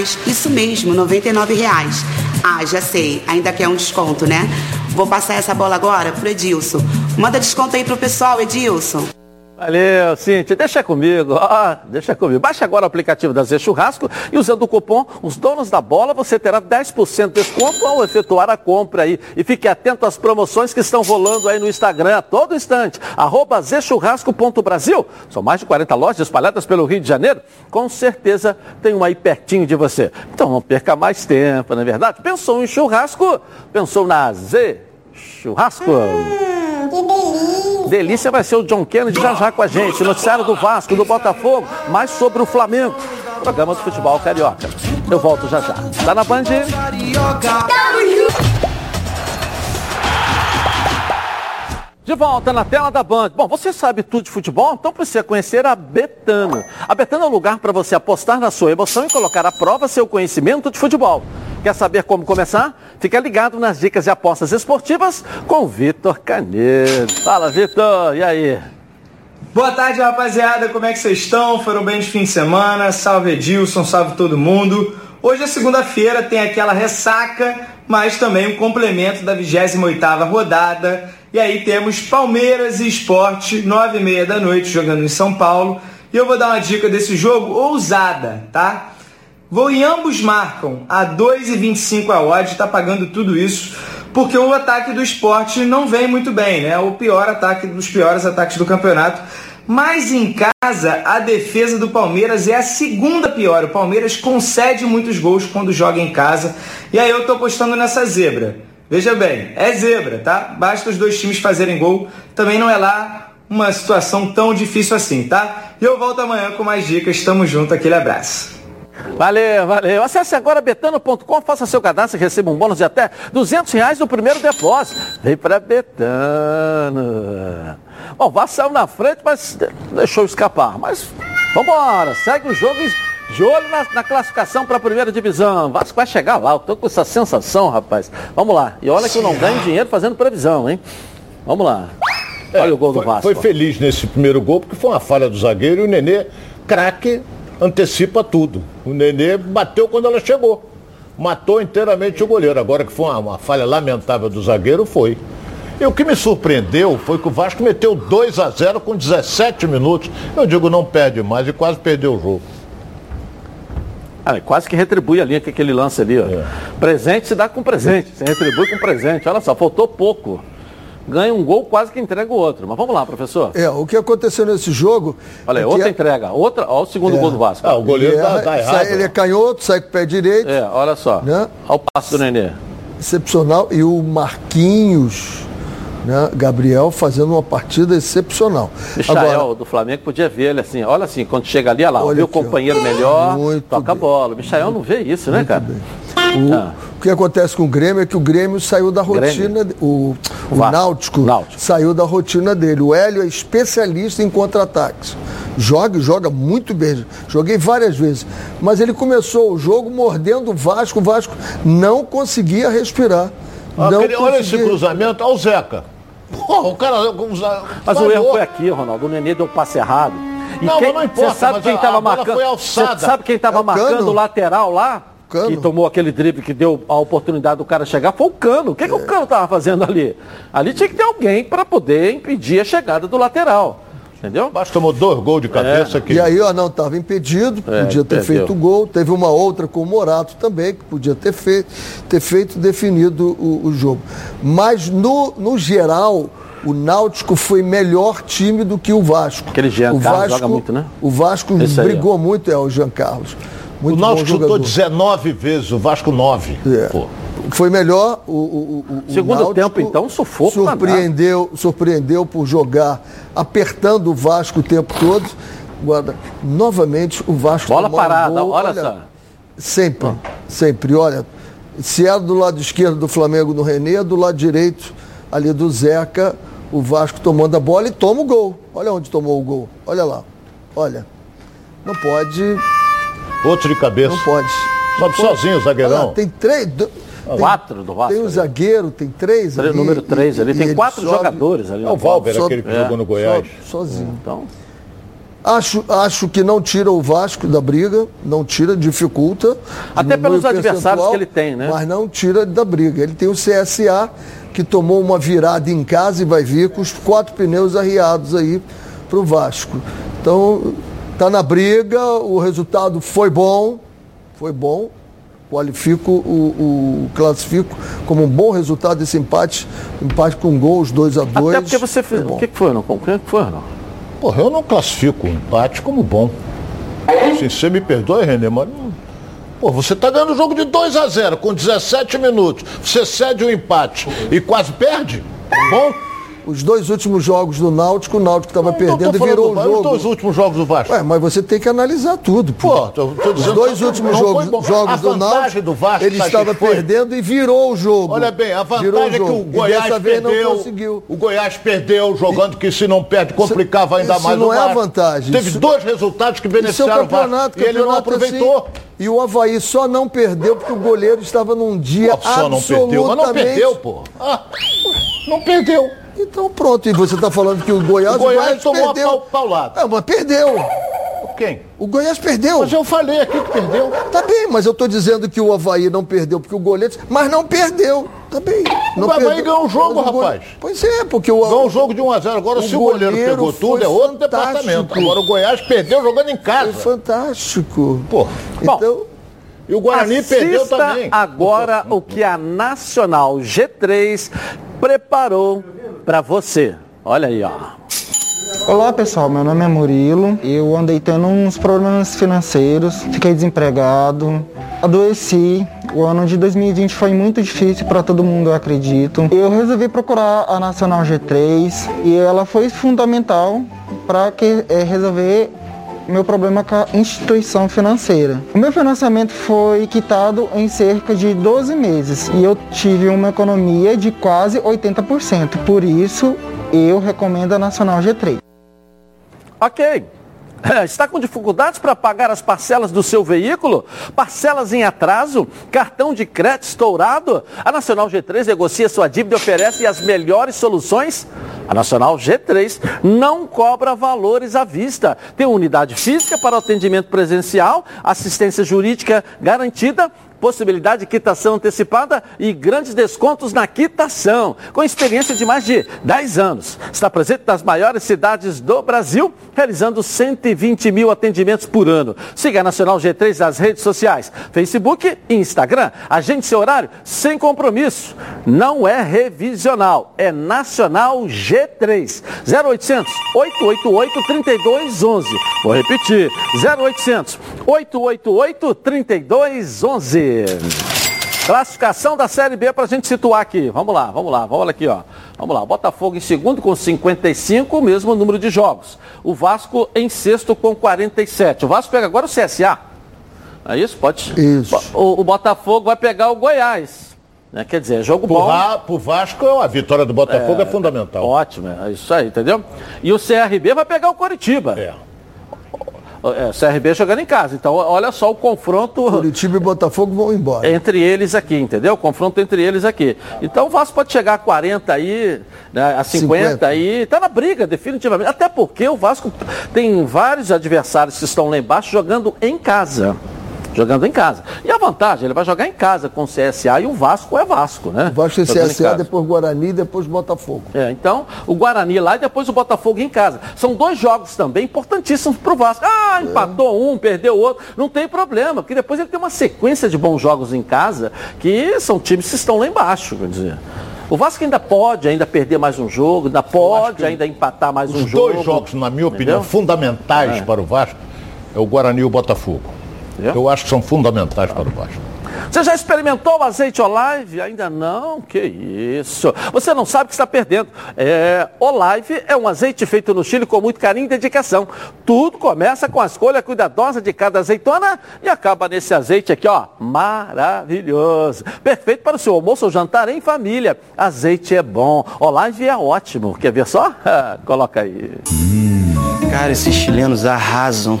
Isso mesmo, 99 reais. Ah, já sei, ainda quer um desconto, né? Vou passar essa bola agora pro Edilson. Manda desconto aí pro pessoal, Edilson. Valeu, Cintia. Deixa comigo, deixa comigo. Baixe agora o aplicativo da Zé Churrasco e usando o cupom Os Donos da Bola, você terá 10% de desconto ao efetuar a compra aí. E fique atento às promoções que estão rolando aí no Instagram a todo instante. Arroba zchurrasco.brasil. São mais de 40 lojas espalhadas pelo Rio de Janeiro. Com certeza tem uma aí pertinho de você. Então não perca mais tempo, não é verdade? Pensou em churrasco? Pensou na Z Churrasco. Hum, que delícia. Delícia vai ser o John Kennedy já já com a gente. Noticiário do Vasco, do Botafogo, mais sobre o Flamengo. Programa do futebol carioca. Eu volto já já. Tá na Band? De volta na tela da Band. Bom, você sabe tudo de futebol? Então precisa conhecer a Betano. A Betano é o lugar para você apostar na sua emoção e colocar à prova seu conhecimento de futebol. Quer saber como começar? Fica ligado nas dicas de apostas esportivas com Vitor Canedo. Fala, Vitor, e aí? Boa tarde, rapaziada. Como é que vocês estão? Foram bem de fim de semana? Salve Edilson, salve todo mundo. Hoje é segunda-feira, tem aquela ressaca, mas também um complemento da 28ª rodada. E aí temos Palmeiras e Esporte, 9h30 da noite, jogando em São Paulo. E eu vou dar uma dica desse jogo ousada, tá? Vou em ambos marcam a 2,25 a odd, está pagando tudo isso, porque o ataque do esporte não vem muito bem, né? O pior ataque dos piores ataques do campeonato. Mas em casa, a defesa do Palmeiras é a segunda pior. O Palmeiras concede muitos gols quando joga em casa. E aí eu tô apostando nessa zebra. Veja bem, é zebra, tá? Basta os dois times fazerem gol. Também não é lá uma situação tão difícil assim, tá? E eu volto amanhã com mais dicas. Tamo junto, aquele abraço. Valeu, valeu. Acesse agora betano.com, faça seu cadastro e receba um bônus de até 200 reais no primeiro depósito. Vem para Betano. Bom, o Vasco saiu na frente, mas deixou escapar. Mas vambora, segue o jogo de olho na, na classificação para a primeira divisão. Vasco vai chegar lá, eu tô com essa sensação, rapaz. Vamos lá. E olha que eu não ganho dinheiro fazendo previsão, hein? Vamos lá. Olha o gol do foi, Vasco. Foi feliz nesse primeiro gol, porque foi uma falha do zagueiro e o Nenê, craque, antecipa tudo. O Nenê bateu quando ela chegou. Matou inteiramente o goleiro. Agora que foi uma, uma falha lamentável do zagueiro, foi. E o que me surpreendeu foi que o Vasco meteu 2 a 0 com 17 minutos. Eu digo, não perde mais e quase perdeu o jogo. Ah, quase que retribui a linha que aquele lance ali, ó. Presente se dá com presente, se retribui com presente. Olha só, faltou pouco. Ganha um gol, quase que entrega o outro. Mas vamos lá, professor. É, o que aconteceu nesse jogo. Olha, aí, é outra é- entrega. Outra, olha o segundo É. gol do Vasco. Ah, o goleiro ele, tá, tá errado. sai- ele é canhoto, sai com o pé direito. É, olha só. Né? Olha o passo do Nenê. Excepcional. E o Marquinhos, né, Gabriel, fazendo uma partida excepcional. Michael do Flamengo podia ver ele assim, olha assim, quando chega ali, olha lá, Olha o aqui, ó. companheiro melhor, Muito toca a bem. bola. O Michael não vê isso, né, cara? O, Ah. o que acontece com o Grêmio é que o Grêmio saiu da rotina. Grêmio. O, o. Náutico, Náutico. saiu da rotina dele. O Hélio é especialista em contra-ataques. Joga, e joga muito bem. Joguei várias vezes. Mas ele começou o jogo mordendo o Vasco. O Vasco não conseguia respirar. Ah, não aquele- olha esse conseguia. cruzamento, olha o Zeca. Porra, o cara. Mas o erro foi aqui, Ronaldo. O Nenê deu um passe errado. E Não, quem, mas não importa, Você sabe quem estava marcando? Você sabe quem estava É marcando o lateral lá? Cano. Que tomou aquele drible que deu a oportunidade do cara chegar? Foi o Cano. O que, que É. o Cano estava fazendo ali? Ali tinha que ter alguém para poder impedir a chegada do lateral. Entendeu? Vasco tomou dois gols de cabeça aqui. E aí, ó, não estava impedido, É, podia ter perdeu. feito o gol. Teve uma outra com o Morato também, que podia ter feito, ter feito definido o, o jogo. Mas, no, no geral, o Náutico foi melhor time do que o Vasco. Aquele Jean o Carlos joga muito, né? O Vasco Esse aí, brigou muito, é o Jean Carlos. O Muito Náutico bom chutou jogador. 19 vezes, o Vasco 9. É. Pô. Foi melhor o, o, o- o Segundo Náutico tempo, então, sufoco surpreendeu, surpreendeu por jogar apertando o Vasco o tempo todo. Agora, novamente o Vasco Bola um parada, gol, olha só. Sempre, sempre. Olha, se era do lado esquerdo do Flamengo no Renê, do lado direito ali do Zeca, o Vasco tomando a bola e toma o gol. Olha onde tomou o gol. Olha lá. Olha. Não pode, Outro de cabeça. não pode. Sobe sozinho, o zagueirão. lá, tem três. do- tem- Quatro do Vasco. Tem um ali. zagueiro, tem três ali. Número 3 ali. Tem quatro sobe- jogadores ali. É o Valber, Sobe- aquele que é. jogou no Goiás. sobe sozinho. Então, Acho, acho que não tira o Vasco da briga, não tira, dificulta. Até pelos adversários que ele tem, né? Mas não tira da briga. Ele tem o CSA, que tomou uma virada em casa e vai vir com os quatro pneus arriados aí para o Vasco. Então, tá na briga, o resultado foi bom, foi bom. Qualifico o, o classifico como um bom resultado desse empate, empate com gols 2 a 2 até porque você fez. O que, que foi, não? O que que foi, não? Porra, eu não classifico o empate como bom. Assim, você me perdoe, Renê, mas. não- Pô, você tá ganhando o jogo de 2 a 0 com 17 minutos. Você cede o empate e quase perde? Bom? Os dois últimos jogos do Náutico, o Náutico estava Não tô perdendo e virou o Os jogo. dois últimos jogos do Vasco. Ué, mas você tem que analisar tudo. Pô. Pô, tô, tô Os dois últimos não jogos, jogos do Náutico, do Vasco, ele estava perdendo e virou o jogo. Olha bem, a vantagem é que o Goiás e dessa vez perdeu. não conseguiu. O Goiás perdeu jogando que se não perde complicava ainda isso mais não o é a vantagem, Teve isso- dois resultados que Isso é o beneficiaram o campeonato, Vasco e ele não aproveitou. assim. E o Havaí só não perdeu porque o goleiro estava num dia Pô, só não perdeu, mas não absolutamente- perdeu, pô. Ah, não perdeu. Então pronto, e você está falando que o Goiás, O Goiás tomou a perdeu. pau- paulada. É, mas perdeu. Quem? O Goiás perdeu. Mas eu falei aqui que perdeu. Tá bem, mas eu tô dizendo que o Havaí não perdeu porque o goleiro. Mas não perdeu. Tá bem. Não O Havaí perdeu. ganhou o jogo, Mas go- rapaz. Pois é, porque o. Ganhou um jogo de 1 a 0 Agora, O se o goleiro goleiro pegou tudo, é outro fantástico. departamento. Agora, o Goiás perdeu jogando em casa. Foi fantástico. Pô. Então. E o Guarani perdeu Assista também. agora o que a Nacional G3 preparou para você. Olha aí, ó. Olá pessoal, meu nome é Murilo. Eu andei tendo uns problemas financeiros, fiquei desempregado, adoeci. O ano de 2020 foi muito difícil para todo mundo, eu acredito. Eu resolvi procurar a Nacional G3 e ela foi fundamental para que eh, resolver meu problema com a instituição financeira. O meu financiamento foi quitado em cerca de 12 meses e eu tive uma economia de quase 80%. Por isso, eu recomendo a Nacional G3. Ok. [laughs] Está com dificuldades para pagar as parcelas do seu veículo? Parcelas em atraso? Cartão de crédito estourado? A Nacional G3 negocia sua dívida e oferece as melhores soluções? A Nacional G3 não cobra valores à vista. Tem unidade física para atendimento presencial, assistência jurídica garantida possibilidade de quitação antecipada e grandes descontos na quitação, com experiência de mais de 10 anos. Está presente nas maiores cidades do Brasil, realizando 120 mil atendimentos por ano. Siga a Nacional G3 nas redes sociais, Facebook e Instagram. Agende seu horário sem compromisso. Não é revisional, é Nacional G3. 0800 888 3211. Vou repetir, 0800 888 3211. Classificação da Série B para a gente situar aqui. Vamos lá, vamos lá, vamos aqui, ó. Vamos lá, Botafogo em segundo com 55, o mesmo número de jogos. O Vasco em sexto com 47. O Vasco pega agora o CSA. É isso? Pode. Isso. O, o Botafogo vai pegar o Goiás. Né? Quer dizer, jogo Pro, bom. Va- pro Vasco, a vitória do Botafogo é, fundamental. Ótimo, é isso aí, entendeu? E o CRB vai pegar o Coritiba. É. É, CRB jogando em casa. Então, olha só o confronto Curitiba e Botafogo vão embora. entre eles aqui, entendeu? O confronto entre eles aqui. Então o Vasco pode chegar a 40 aí, né, a 50, 50. aí, tá na briga, definitivamente. Até porque o Vasco tem vários adversários que estão lá embaixo jogando em casa. Jogando em casa. E a vantagem, ele vai jogar em casa com o CSA e o Vasco é Vasco, né? O Vasco em CSA, casa. depois Guarani, depois Botafogo. É, então, o Guarani lá e depois o Botafogo em casa. São dois jogos também importantíssimos para o Vasco. Ah, empatou um, perdeu o outro. Não tem problema, porque depois ele tem uma sequência de bons jogos em casa que são times que estão lá embaixo, quer dizer. O Vasco ainda pode ainda perder mais um jogo, ainda pode ainda empatar mais Os um jogo. dois jogos, na minha opinião, Entendeu? fundamentais É. para o Vasco é o Guarani e o Botafogo. Entendeu? Eu acho que são fundamentais para o Vasco. Você já experimentou o azeite Olive? Ainda não? Que isso. Você não sabe o que está perdendo. É, Olive é um azeite feito no Chile com muito carinho e dedicação. Tudo começa com a escolha cuidadosa de cada azeitona e acaba nesse azeite aqui, ó, maravilhoso. Perfeito para o seu almoço ou jantar em família. Azeite é bom. Olive é ótimo. Quer ver só? [laughs] Coloca aí. Cara, esses chilenos arrasam.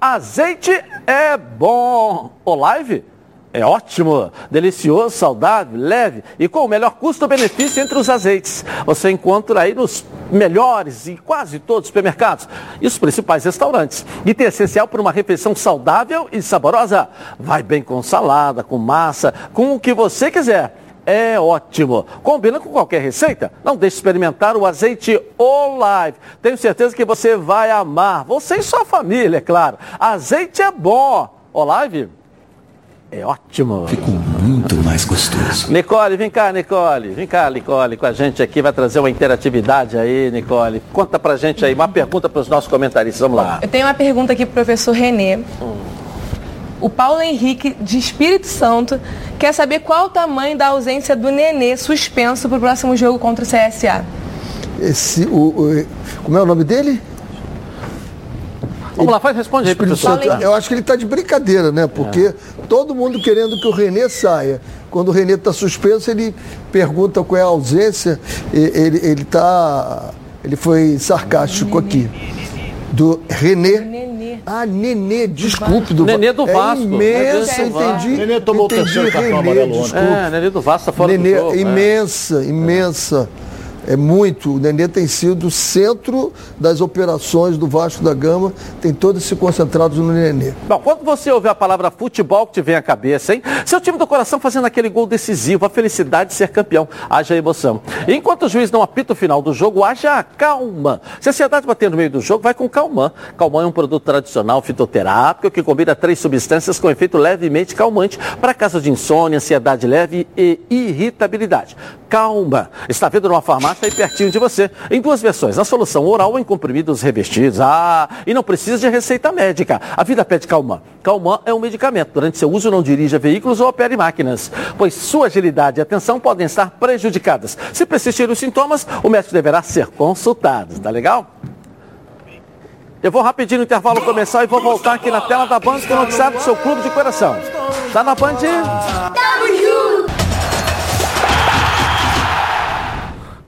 Azeite é bom. Olive é ótimo, delicioso, saudável, leve e com o melhor custo-benefício entre os azeites. Você encontra aí nos melhores e quase todos os supermercados e os principais restaurantes. E tem essencial para uma refeição saudável e saborosa. Vai bem com salada, com massa, com o que você quiser. É ótimo. Combina com qualquer receita? Não deixe de experimentar o azeite Olive. Tenho certeza que você vai amar. Você e sua família, é claro. Azeite é bom. Olive é ótimo. Ficou muito mais gostoso. Nicole, vem cá, Nicole. Vem cá, Nicole, com a gente aqui. Vai trazer uma interatividade aí, Nicole. Conta pra gente aí, uma pergunta para os nossos comentaristas. Vamos lá. Eu tenho uma pergunta aqui pro professor Renê. O Paulo Henrique, de Espírito Santo, quer saber qual o tamanho da ausência do Nenê suspenso para o próximo jogo contra o CSA. Esse, o, o- como é o nome dele? Vamos lá, faz, responde aí, Espírito. Santo. Eu acho que ele está de brincadeira, né? Porque todo mundo querendo que o Renê saia. Quando o Renê está suspenso, ele pergunta qual é a ausência. Ele, ele tá. Ele foi sarcástico aqui. Do Renê. Ah, Nenê, desculpe. Do Nenê do É Vasco. imensa, Nenê entendi. Nenê tomou o terceiro cartão amarelo ontem. desculpe. É, Nenê do Vasco tá fora Nenê, do jogo. é. imensa, imensa. É muito. O Nenê tem sido o centro das operações do Vasco da Gama, tem todos se concentrados no Nenê. Bom, quando você ouve a palavra futebol, que te vem à cabeça, hein? Seu time do coração fazendo aquele gol decisivo, a felicidade de ser campeão, haja emoção. E enquanto o juiz não apita o final do jogo, haja calma. Se a ansiedade bater no meio do jogo, vai com Calman. Calman é um produto tradicional fitoterápico que combina três substâncias com efeito levemente calmante para casos de insônia, ansiedade leve e irritabilidade. Calma. Está vendo numa farmácia aí pertinho de você. Em duas versões. A solução oral em comprimidos revestidos. Ah, e não precisa de receita médica. A vida pede Calman. Calman é um medicamento. Durante seu uso, não dirija veículos ou opere máquinas, pois sua agilidade e atenção podem estar prejudicadas. Se persistirem os sintomas, o médico deverá ser consultado. Tá legal? Eu vou rapidinho no intervalo começar e vou voltar aqui na tela da Band com o noticiário do seu clube de coração. Tá na Band?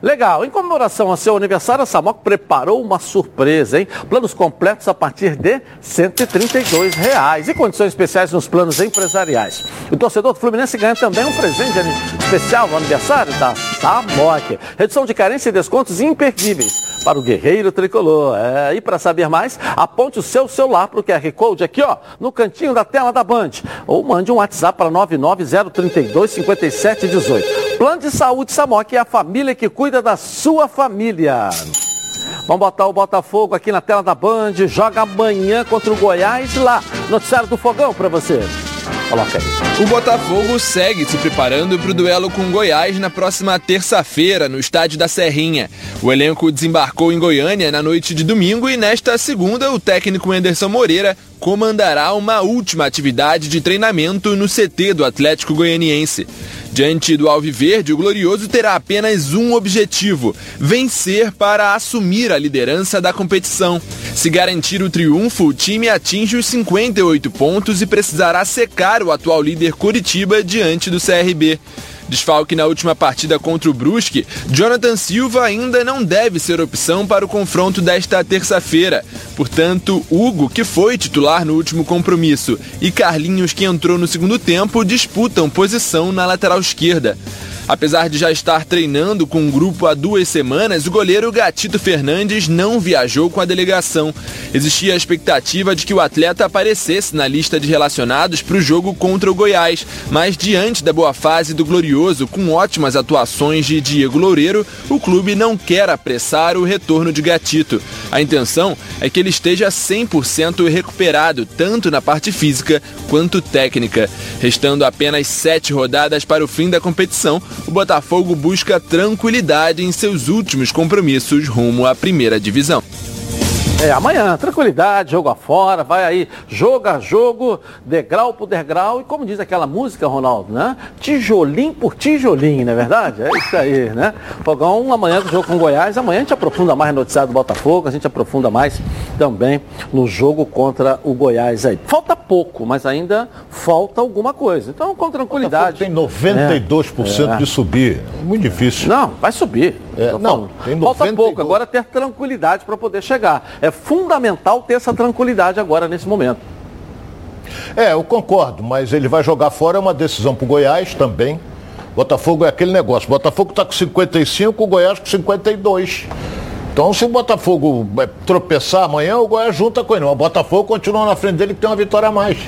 Legal. Em comemoração ao seu aniversário, a Samok preparou uma surpresa, hein? Planos completos a partir de 132 reais e condições especiais nos planos empresariais. O torcedor do Fluminense ganha também um presente especial no aniversário da Samok. Redução de carência e descontos imperdíveis para o guerreiro tricolor. É, e para saber mais, aponte o seu celular para o QR Code aqui, ó, no cantinho da tela da Band. Ou mande um WhatsApp para 99032 5718. Plano de Saúde Samok é a família que cuida da sua família. Vamos botar o Botafogo aqui na tela da Band. Joga amanhã contra o Goiás lá. Noticiário do Fogão para você. Coloca aí. O Botafogo segue se preparando para o duelo com Goiás na próxima terça-feira, no estádio da Serrinha. O elenco desembarcou em Goiânia na noite de domingo e nesta segunda o técnico Anderson Moreira comandará uma última atividade de treinamento no CT do Atlético Goianiense. Diante do Alviverde, o Glorioso terá apenas um objetivo: vencer para assumir a liderança da competição. Se garantir o triunfo, o time atinge os 58 pontos e precisará secar o atual líder Curitiba diante do CRB. Desfalque na última partida contra o Brusque, Jonathan Silva ainda não deve ser opção para o confronto desta terça-feira. Portanto, Hugo, que foi titular no último compromisso, e Carlinhos, que entrou no segundo tempo, disputam posição na lateral esquerda. Apesar de já estar treinando com um grupo há duas semanas, o goleiro Gatito Fernandes não viajou com a delegação. Existia a expectativa de que o atleta aparecesse na lista de relacionados para o jogo contra o Goiás, mas diante da boa fase do Glorioso, com ótimas atuações de Diego Loureiro, o clube não quer apressar o retorno de Gatito. A intenção é que ele esteja 100% recuperado, tanto na parte física quanto técnica. Restando apenas sete rodadas para o fim da competição, o Botafogo busca tranquilidade em seus últimos compromissos rumo à primeira divisão. É, amanhã, tranquilidade, jogo afora, vai aí, jogo a jogo, degrau por degrau, e como diz aquela música, Ronaldo, né? Tijolinho por tijolinho, não é verdade? É isso aí, né? Fogão, amanhã do jogo com o Goiás, amanhã a gente aprofunda mais no noticiário do Botafogo, a gente aprofunda mais também no jogo contra o Goiás aí. Falta pouco, mas ainda falta alguma coisa. Então, com tranquilidade. Tem 92% É, é. de subir. Muito difícil. Não, vai subir. É, não, Falta 92. pouco, agora ter tranquilidade para poder chegar. É fundamental ter essa tranquilidade agora nesse momento. É, eu concordo, mas ele vai jogar fora, é uma decisão para o Goiás também. Botafogo é aquele negócio. Botafogo está com 55, o Goiás com 52. Então, se o Botafogo é, tropeçar amanhã, o Goiás junta com ele. O Botafogo continua na frente dele que tem uma vitória a mais.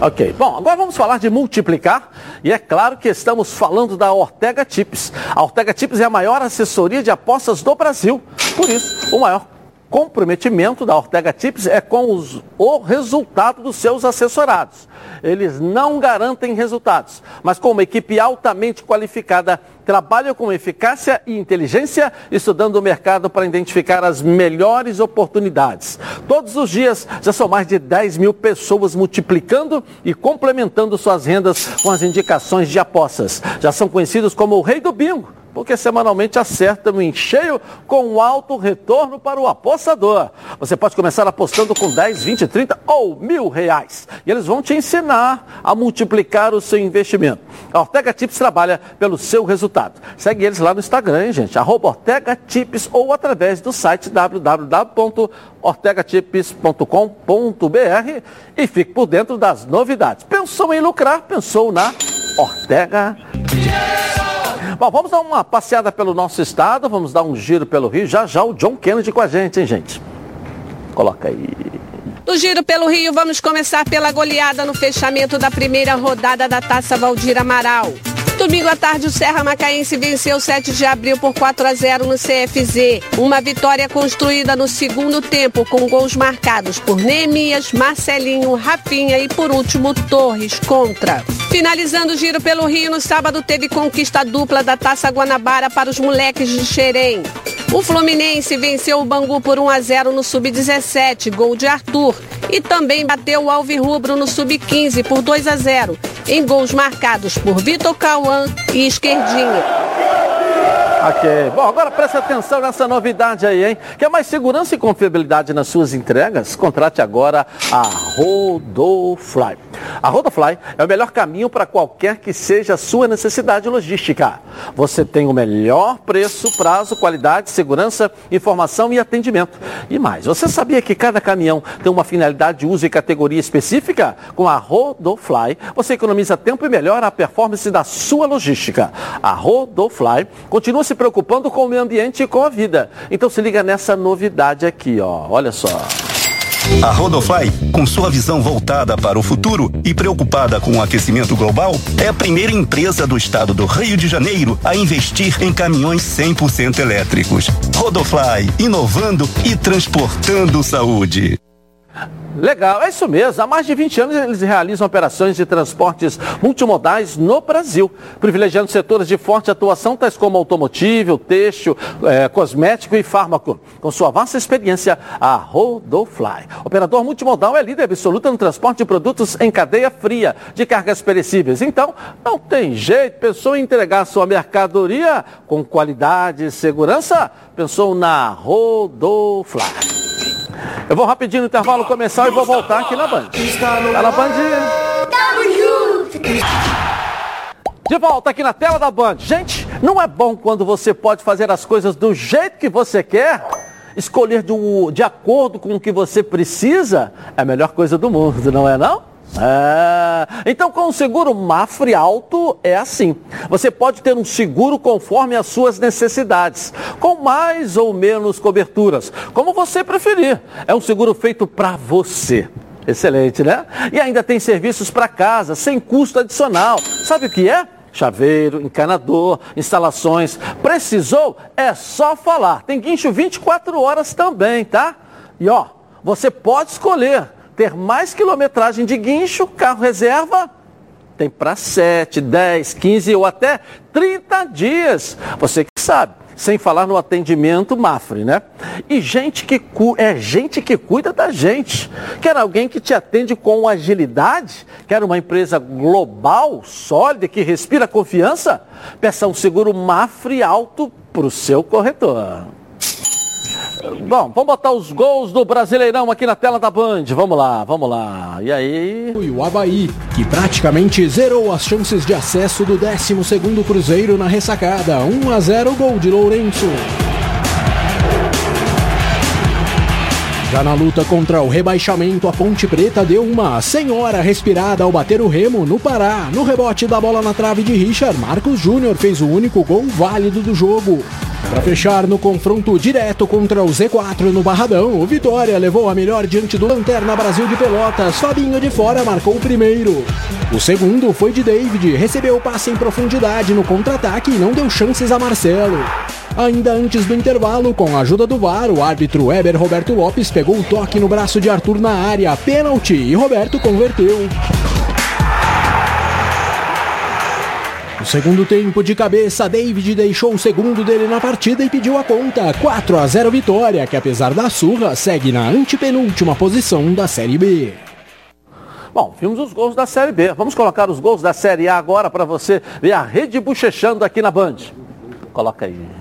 Ok, bom, agora vamos falar de multiplicar e é claro que estamos falando da Ortega Tips. A Ortega Tips é a maior assessoria de apostas do Brasil, por isso, o maior comprometimento da Ortega Tips é com os, o resultado dos seus assessorados. Eles não garantem resultados, mas com uma equipe altamente qualificada, trabalham com eficácia e inteligência, estudando o mercado para identificar as melhores oportunidades. Todos os dias já são mais de 10 mil pessoas multiplicando e complementando suas rendas com as indicações de apostas. Já são conhecidos como o rei do bingo porque semanalmente acertam em cheio com alto retorno para o apostador. Você pode começar apostando com 10, 20, 30 ou mil reais. E eles vão te ensinar a multiplicar o seu investimento. A Ortega Tips trabalha pelo seu resultado. Segue eles lá no Instagram, hein, gente? Arroba Ortega Tips ou através do site www.ortegatips.com.br e fique por dentro das novidades. Pensou em lucrar? Pensou na Ortega Tips. Bom, vamos dar uma passeada pelo nosso estado, vamos dar um giro pelo Rio. Já já o John Kennedy com a gente, hein, gente? Coloca aí. No giro pelo Rio, vamos começar pela goleada no fechamento da primeira rodada da Taça Valdir Amaral. Domingo à tarde, o Serra Macaense venceu 7 de abril por 4 a 0 no CFZ. Uma vitória construída no segundo tempo, com gols marcados por Neemias, Marcelinho, Rafinha e, por último, Torres contra. Finalizando o giro pelo Rio, no sábado teve conquista dupla da Taça Guanabara para os moleques de Xerém. O Fluminense venceu o Bangu por 1 a 0 no Sub-17, gol de Arthur. E também bateu o Alvirrubro no Sub-15 por 2 a 0, em gols marcados por Vitor Cauã e Esquerdinha. Ok. Bom, agora preste atenção nessa novidade aí, hein? Quer mais segurança e confiabilidade nas suas entregas? Contrate agora a Rodofly. A Rodofly é o melhor caminho para qualquer que seja a sua necessidade logística. Você tem o melhor preço, prazo, qualidade, segurança, informação e atendimento. E mais, você sabia que cada caminhão tem uma finalidade de uso e categoria específica? Com a Rodofly, você economiza tempo e melhora a performance da sua logística. A Rodofly continua se preocupando com o meio ambiente e com a vida. Então se liga nessa novidade aqui, ó. Olha só. A Rodofly, com sua visão voltada para o futuro e preocupada com o aquecimento global, é a primeira empresa do estado do Rio de Janeiro a investir em caminhões 100% elétricos. Rodofly, inovando e transportando saúde. Legal, é isso mesmo. Há mais de 20 anos eles realizam operações de transportes multimodais no Brasil, privilegiando setores de forte atuação, tais como automotivo, têxtil, é, cosmético e fármaco. Com sua vasta experiência, a Rodofly. Operador multimodal é líder absoluta no transporte de produtos em cadeia fria, de cargas perecíveis. Então, não tem jeito. Pensou em entregar sua mercadoria com qualidade e segurança? Pensou na Rodofly. Eu vou rapidinho no intervalo começar e vou voltar aqui na Band. Tá na Band. Tamo junto. De volta aqui na tela da Band. Gente, não é bom quando você pode fazer as coisas do jeito que você quer? Escolher do, de acordo com o que você precisa? É a melhor coisa do mundo, não é não? É, então, com o seguro Mafre Alto é assim. Você pode ter um seguro conforme as suas necessidades, com mais ou menos coberturas, como você preferir. É um seguro feito para você. Excelente, né? E ainda tem serviços para casa, sem custo adicional. Sabe o que é? Chaveiro, encanador, instalações. Precisou? É só falar. Tem guincho 24 horas também, tá? E ó, você pode escolher ter mais quilometragem de guincho, carro reserva, tem para 7, 10, 15 ou até 30 dias. Você que sabe. Sem falar no atendimento Mafre, né? E gente que é gente que cuida da gente. Quer alguém que te atende com agilidade? Quer uma empresa global, sólida, que respira confiança? Peça um seguro Mafre alto para o seu corretor. Bom, vamos botar os gols do Brasileirão aqui na tela da Band. Vamos lá, vamos lá. E aí? E o Havaí, que praticamente zerou as chances de acesso do 12º Cruzeiro na ressacada. 1 a 0 gol de Lourenço. Já na luta contra o rebaixamento, a Ponte Preta deu uma senhora respirada ao bater o remo no Pará. No rebote da bola na trave de Richard, Marcos Júnior fez o único gol válido do jogo. Para fechar no confronto direto contra o Z4 no Barradão, o Vitória levou a melhor diante do Lanterna Brasil de Pelotas. Fabinho de fora marcou o primeiro. O segundo foi de David, recebeu o passe em profundidade no contra-ataque e não deu chances a Marcelo. Ainda antes do intervalo, com a ajuda do VAR, o árbitro Weber Roberto Lopes pegou o toque no braço de Arthur na área, pênalti, e Roberto converteu. No segundo tempo de cabeça, David deixou o segundo dele na partida e pediu a conta. 4 a 0 vitória, que apesar da surra, segue na antepenúltima posição da Série B. Bom, vimos os gols da Série B. Vamos colocar os gols da Série A agora para você ver a rede bochechando aqui na Band. Coloca aí.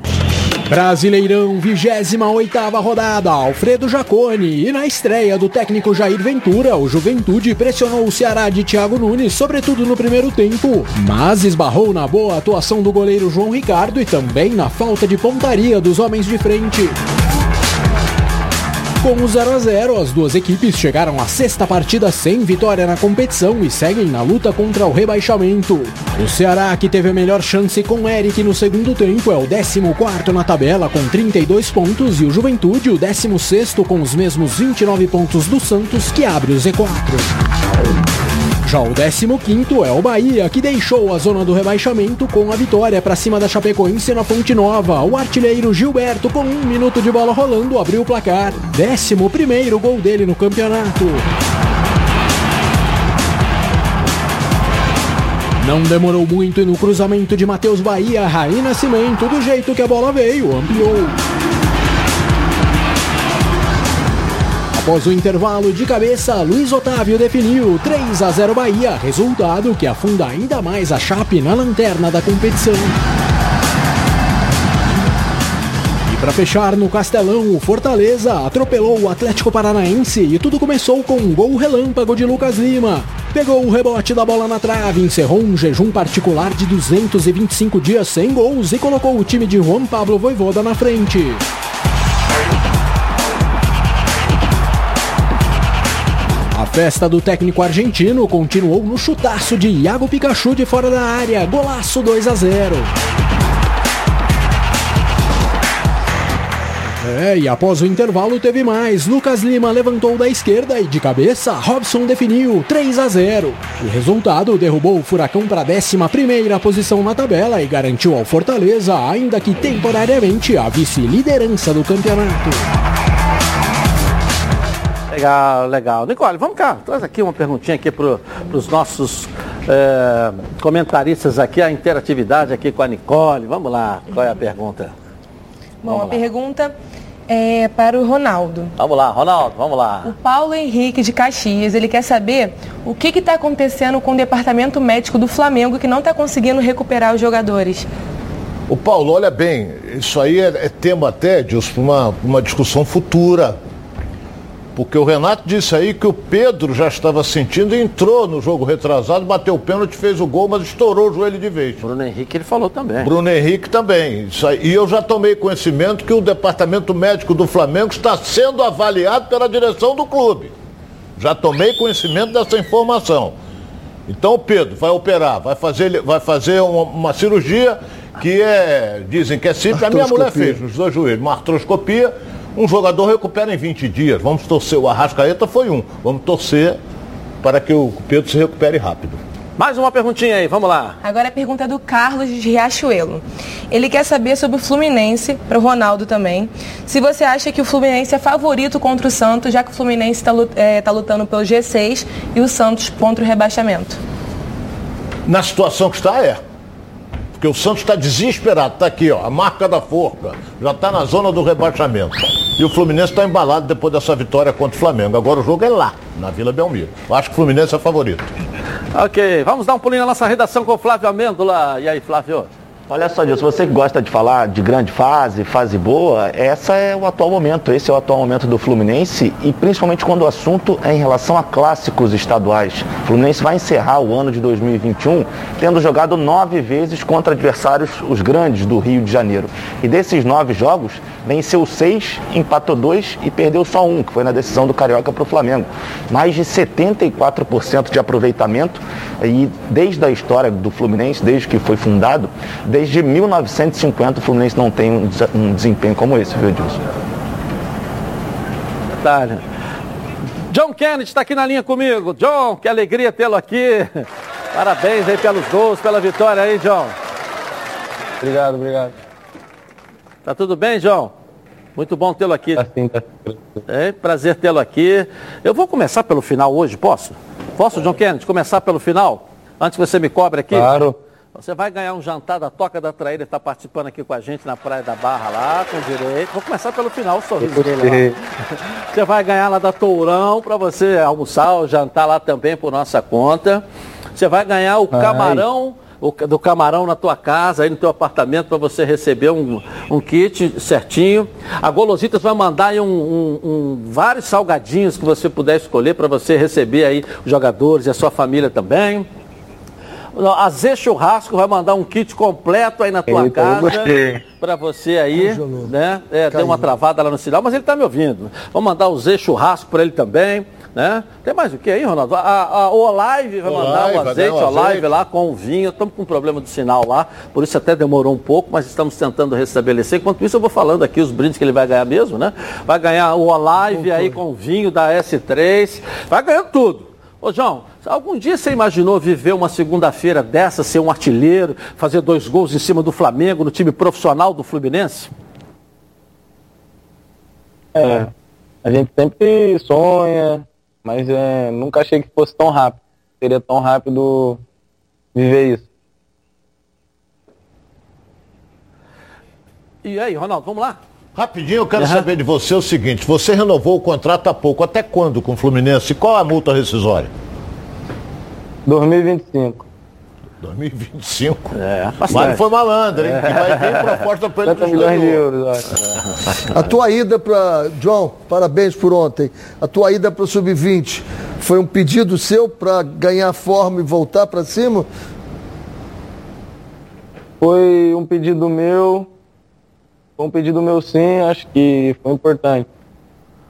Brasileirão, 28ª rodada, Alfredo Jacone. E na estreia do técnico Jair Ventura, o Juventude pressionou o Ceará de Thiago Nunes, sobretudo no primeiro tempo, mas esbarrou na boa atuação do goleiro João Ricardo e também na falta de pontaria dos homens de frente. Com o 0 a 0, as duas equipes chegaram à sexta partida sem vitória na competição e seguem na luta contra o rebaixamento. O Ceará, que teve a melhor chance com Eric no segundo tempo, é o 14 na tabela com 32 pontos e o Juventude o 16 com os mesmos 29 pontos do Santos, que abre o Z4. Já o 15 é o Bahia, que deixou a zona do rebaixamento com a vitória para cima da Chapecoense na Fonte Nova. O artilheiro Gilberto, com um minuto de bola rolando, abriu o placar. 11 gol dele no campeonato. Não demorou muito e no cruzamento de Matheus Bahia, Raí Nascimento, do jeito que a bola veio, ampliou. Após o intervalo de cabeça, Luiz Otávio definiu 3 a 0 Bahia, resultado que afunda ainda mais a Chape na lanterna da competição. E para fechar no Castelão, o Fortaleza atropelou o Atlético Paranaense e tudo começou com um gol relâmpago de Lucas Lima. Pegou o rebote da bola na trave, encerrou um jejum particular de 225 dias sem gols e colocou o time de Juan Pablo Voivoda na frente. A festa do técnico argentino continuou no chutaço de Iago Pikachu de fora da área, golaço 2 a 0. É, e após o intervalo teve mais. Lucas Lima levantou da esquerda e de cabeça, Robson definiu 3 a 0. O resultado derrubou o Furacão para a 11 posição na tabela e garantiu ao Fortaleza, ainda que temporariamente, a vice-liderança do campeonato. Legal, legal. Nicole, vamos cá, traz aqui uma perguntinha aqui para os nossos é, comentaristas aqui, a interatividade aqui com a Nicole. Vamos lá, qual é a pergunta? Bom, vamos a lá. pergunta é para o Ronaldo. Vamos lá, Ronaldo, vamos lá. O Paulo Henrique de Caxias, ele quer saber o que está acontecendo com o departamento médico do Flamengo que não está conseguindo recuperar os jogadores. O Paulo, olha bem, isso aí é, é tema até, Dilson, para uma, uma discussão futura porque o Renato disse aí que o Pedro já estava sentindo e entrou no jogo retrasado, bateu o pênalti, fez o gol, mas estourou o joelho de vez. Bruno Henrique ele falou também. Bruno Henrique também. Isso aí. E eu já tomei conhecimento que o departamento médico do Flamengo está sendo avaliado pela direção do clube. Já tomei conhecimento dessa informação. Então o Pedro vai operar, vai fazer, vai fazer uma, uma cirurgia que é, dizem que é simples. A minha mulher fez nos dois joelhos, uma artroscopia um jogador recupera em 20 dias. Vamos torcer. O Arrascaeta foi um. Vamos torcer para que o Pedro se recupere rápido. Mais uma perguntinha aí, vamos lá. Agora a pergunta é do Carlos de Riachuelo. Ele quer saber sobre o Fluminense, para o Ronaldo também. Se você acha que o Fluminense é favorito contra o Santos, já que o Fluminense está é, tá lutando pelo G6 e o Santos contra o rebaixamento. Na situação que está, é. Porque o Santos está desesperado, está aqui, ó, a marca da forca, já está na zona do rebaixamento. E o Fluminense está embalado depois dessa vitória contra o Flamengo. Agora o jogo é lá, na Vila Belmiro. Eu acho que o Fluminense é favorito. Ok, vamos dar um pulinho na nossa redação com o Flávio Amêndola. E aí, Flávio? Olha só, Dilson, você que gosta de falar de grande fase, fase boa, essa é o atual momento, esse é o atual momento do Fluminense e principalmente quando o assunto é em relação a clássicos estaduais. O Fluminense vai encerrar o ano de 2021 tendo jogado nove vezes contra adversários, os grandes do Rio de Janeiro. E desses nove jogos, venceu seis, empatou dois e perdeu só um, que foi na decisão do Carioca para o Flamengo. Mais de 74% de aproveitamento e desde a história do Fluminense, desde que foi fundado, Desde 1950 o Fluminense não tem um desempenho como esse, viu, Dilson? Detalhe. John Kennedy está aqui na linha comigo. John, que alegria tê-lo aqui. Parabéns aí pelos gols, pela vitória aí, John. Obrigado, obrigado. Tá tudo bem, John? Muito bom tê-lo aqui. Tá sim, tá. É, prazer tê-lo aqui. Eu vou começar pelo final hoje, posso? Posso, John Kennedy, começar pelo final? Antes que você me cobre aqui? Claro. Você vai ganhar um jantar da Toca da Traíra, está participando aqui com a gente na Praia da Barra lá, com direito. Vou começar pelo final, o sorriso dele lá. [laughs] Você vai ganhar lá da Tourão para você almoçar ou jantar lá também por nossa conta. Você vai ganhar o Ai. camarão o, do camarão na tua casa, aí no teu apartamento, para você receber um, um kit certinho. A Golositas vai mandar aí um, um, um, vários salgadinhos que você puder escolher para você receber aí os jogadores e a sua família também. A Z Churrasco vai mandar um kit completo aí na tua Eita, casa. Para você aí, né? É, deu uma travada lá no sinal, mas ele está me ouvindo. Vamos mandar o Z Churrasco para ele também. Né? Tem mais o que aí, Ronaldo? A, a, o Olive vai mandar Olive, o azeite, o Olive lá com o vinho. Estamos com um problema de sinal lá, por isso até demorou um pouco, mas estamos tentando restabelecer. Enquanto isso, eu vou falando aqui os brindes que ele vai ganhar mesmo, né? Vai ganhar o Olive aí com o vinho da S3, vai ganhando tudo. Ô João, algum dia você imaginou viver uma segunda-feira dessa, ser um artilheiro, fazer dois gols em cima do Flamengo, no time profissional do Fluminense? É, a gente sempre sonha, mas é, nunca achei que fosse tão rápido. Seria tão rápido viver isso. E aí, Ronaldo, vamos lá? Rapidinho, eu quero uhum. saber de você o seguinte: você renovou o contrato há pouco, até quando com o Fluminense? Qual a multa rescisória? 2025. 2025? É, Mas foi malandro, hein? É. Que vai ter proposta para ele. milhões de euros, acho. A tua ida para. João, parabéns por ontem. A tua ida para o Sub-20 foi um pedido seu para ganhar forma e voltar para cima? Foi um pedido meu foi um pedido meu sim, acho que foi importante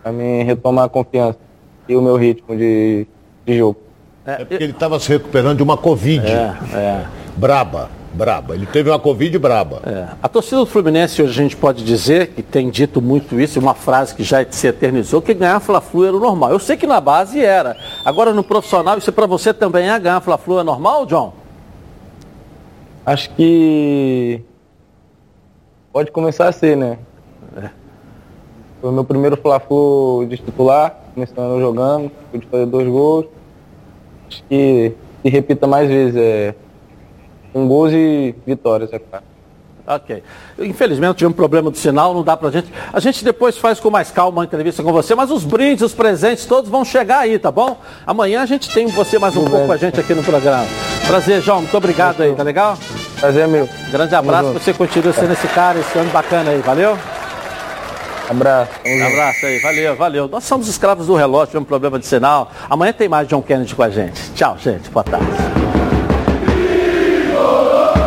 para mim retomar a confiança e o meu ritmo de, de jogo. É, é porque ele estava se recuperando de uma Covid. É, é. Braba, braba. Ele teve uma Covid braba. É. A torcida do Fluminense hoje a gente pode dizer, que tem dito muito isso, uma frase que já se eternizou, que ganhar Fla-Flu era o normal. Eu sei que na base era. Agora no profissional, isso para você também é ganhar Fla-Flu é normal, John? Acho que pode começar a ser, né? É. Foi o meu primeiro Fla-Flu de titular, começando jogando, pude fazer dois gols. Acho que se repita mais vezes, é com gols e vitórias, é claro. Ok. Infelizmente tivemos um problema do sinal, não dá pra gente. A gente depois faz com mais calma uma entrevista com você, mas os brindes, os presentes, todos vão chegar aí, tá bom? Amanhã a gente tem você mais um pouco com a gente aqui no programa. Prazer, João. Muito obrigado aí, tá legal? Prazer, meu. Grande abraço, você continua sendo esse cara, esse ano bacana aí, valeu? Abraço. Um abraço aí, valeu, valeu. Nós somos escravos do relógio, tivemos problema de sinal. Amanhã tem mais John Kennedy com a gente. Tchau, gente. Boa tarde.